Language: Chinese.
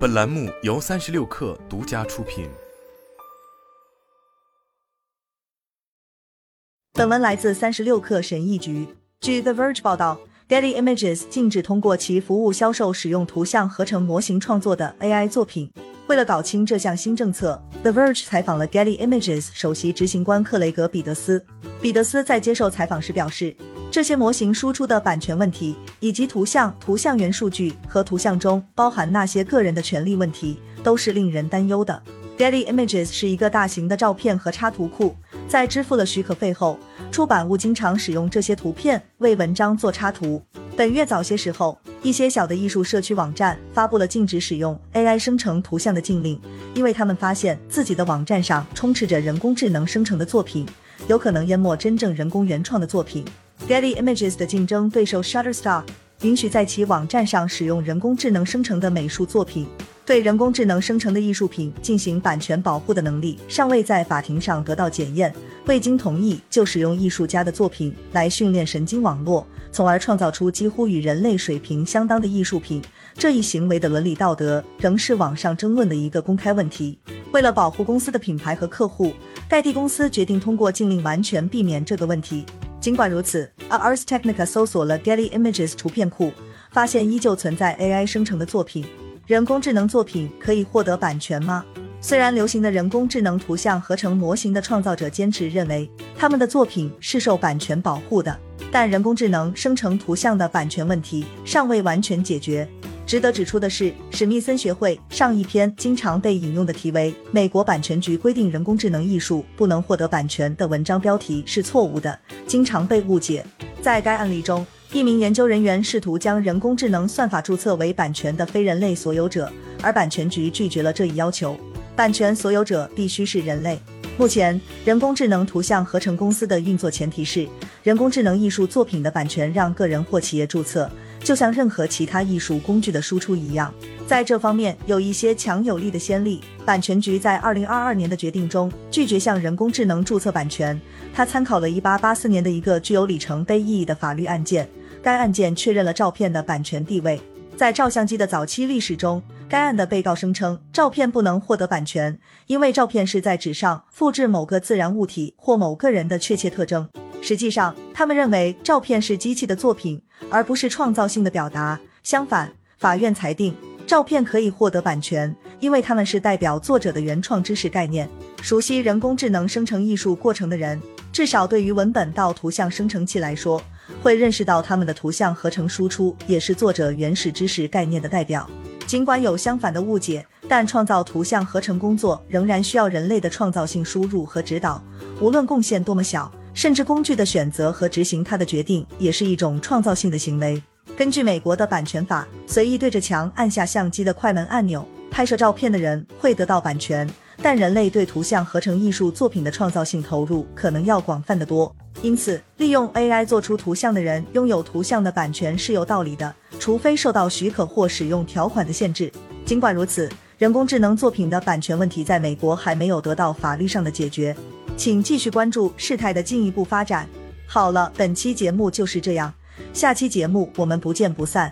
本栏目由三十六氪独家出品。本文来自三十六氪神译局。据 The Verge 报道，Getty Images 禁止通过其服务销售使用图像合成模型创作的 AI 作品。为了搞清这项新政策，The Verge 采访了 Getty Images 首席执行官克雷格·彼得斯。彼得斯在接受采访时表示。这些模型输出的版权问题，以及图像、图像元数据和图像中包含那些个人的权利问题，都是令人担忧的。Getty Images 是一个大型的照片和插图库，在支付了许可费后，出版物经常使用这些图片为文章做插图。本月早些时候，一些小的艺术社区网站发布了禁止使用 AI 生成图像的禁令，因为他们发现自己的网站上充斥着人工智能生成的作品，有可能淹没真正人工原创的作品。Getty Images 的竞争对手 Shutterstock 允许在其网站上使用人工智能生成的美术作品。对人工智能生成的艺术品进行版权保护的能力尚未在法庭上得到检验。未经同意就使用艺术家的作品来训练神经网络，从而创造出几乎与人类水平相当的艺术品，这一行为的伦理道德仍是网上争论的一个公开问题。为了保护公司的品牌和客户，盖蒂公司决定通过禁令完全避免这个问题。尽管如此，Ars Technica 搜索了 Getty Images 图片库，发现依旧存在 AI 生成的作品。人工智能作品可以获得版权吗？虽然流行的人工智能图像合成模型的创造者坚持认为他们的作品是受版权保护的，但人工智能生成图像的版权问题尚未完全解决。值得指出的是，史密森学会上一篇经常被引用的题为“美国版权局规定人工智能艺术不能获得版权”的文章标题是错误的，经常被误解。在该案例中，一名研究人员试图将人工智能算法注册为版权的非人类所有者，而版权局拒绝了这一要求。版权所有者必须是人类。目前，人工智能图像合成公司的运作前提是，人工智能艺术作品的版权让个人或企业注册。就像任何其他艺术工具的输出一样，在这方面有一些强有力的先例。版权局在二零二二年的决定中拒绝向人工智能注册版权。他参考了一八八四年的一个具有里程碑意义的法律案件，该案件确认了照片的版权地位。在照相机的早期历史中，该案的被告声称照片不能获得版权，因为照片是在纸上复制某个自然物体或某个人的确切特征。实际上，他们认为照片是机器的作品，而不是创造性的表达。相反，法院裁定照片可以获得版权，因为它们是代表作者的原创知识概念。熟悉人工智能生成艺术过程的人，至少对于文本到图像生成器来说，会认识到他们的图像合成输出也是作者原始知识概念的代表。尽管有相反的误解，但创造图像合成工作仍然需要人类的创造性输入和指导，无论贡献多么小。甚至工具的选择和执行它的决定也是一种创造性的行为。根据美国的版权法，随意对着墙按下相机的快门按钮拍摄照片的人会得到版权，但人类对图像合成艺术作品的创造性投入可能要广泛得多。因此，利用 AI 做出图像的人拥有图像的版权是有道理的，除非受到许可或使用条款的限制。尽管如此，人工智能作品的版权问题在美国还没有得到法律上的解决。请继续关注事态的进一步发展。好了，本期节目就是这样，下期节目我们不见不散。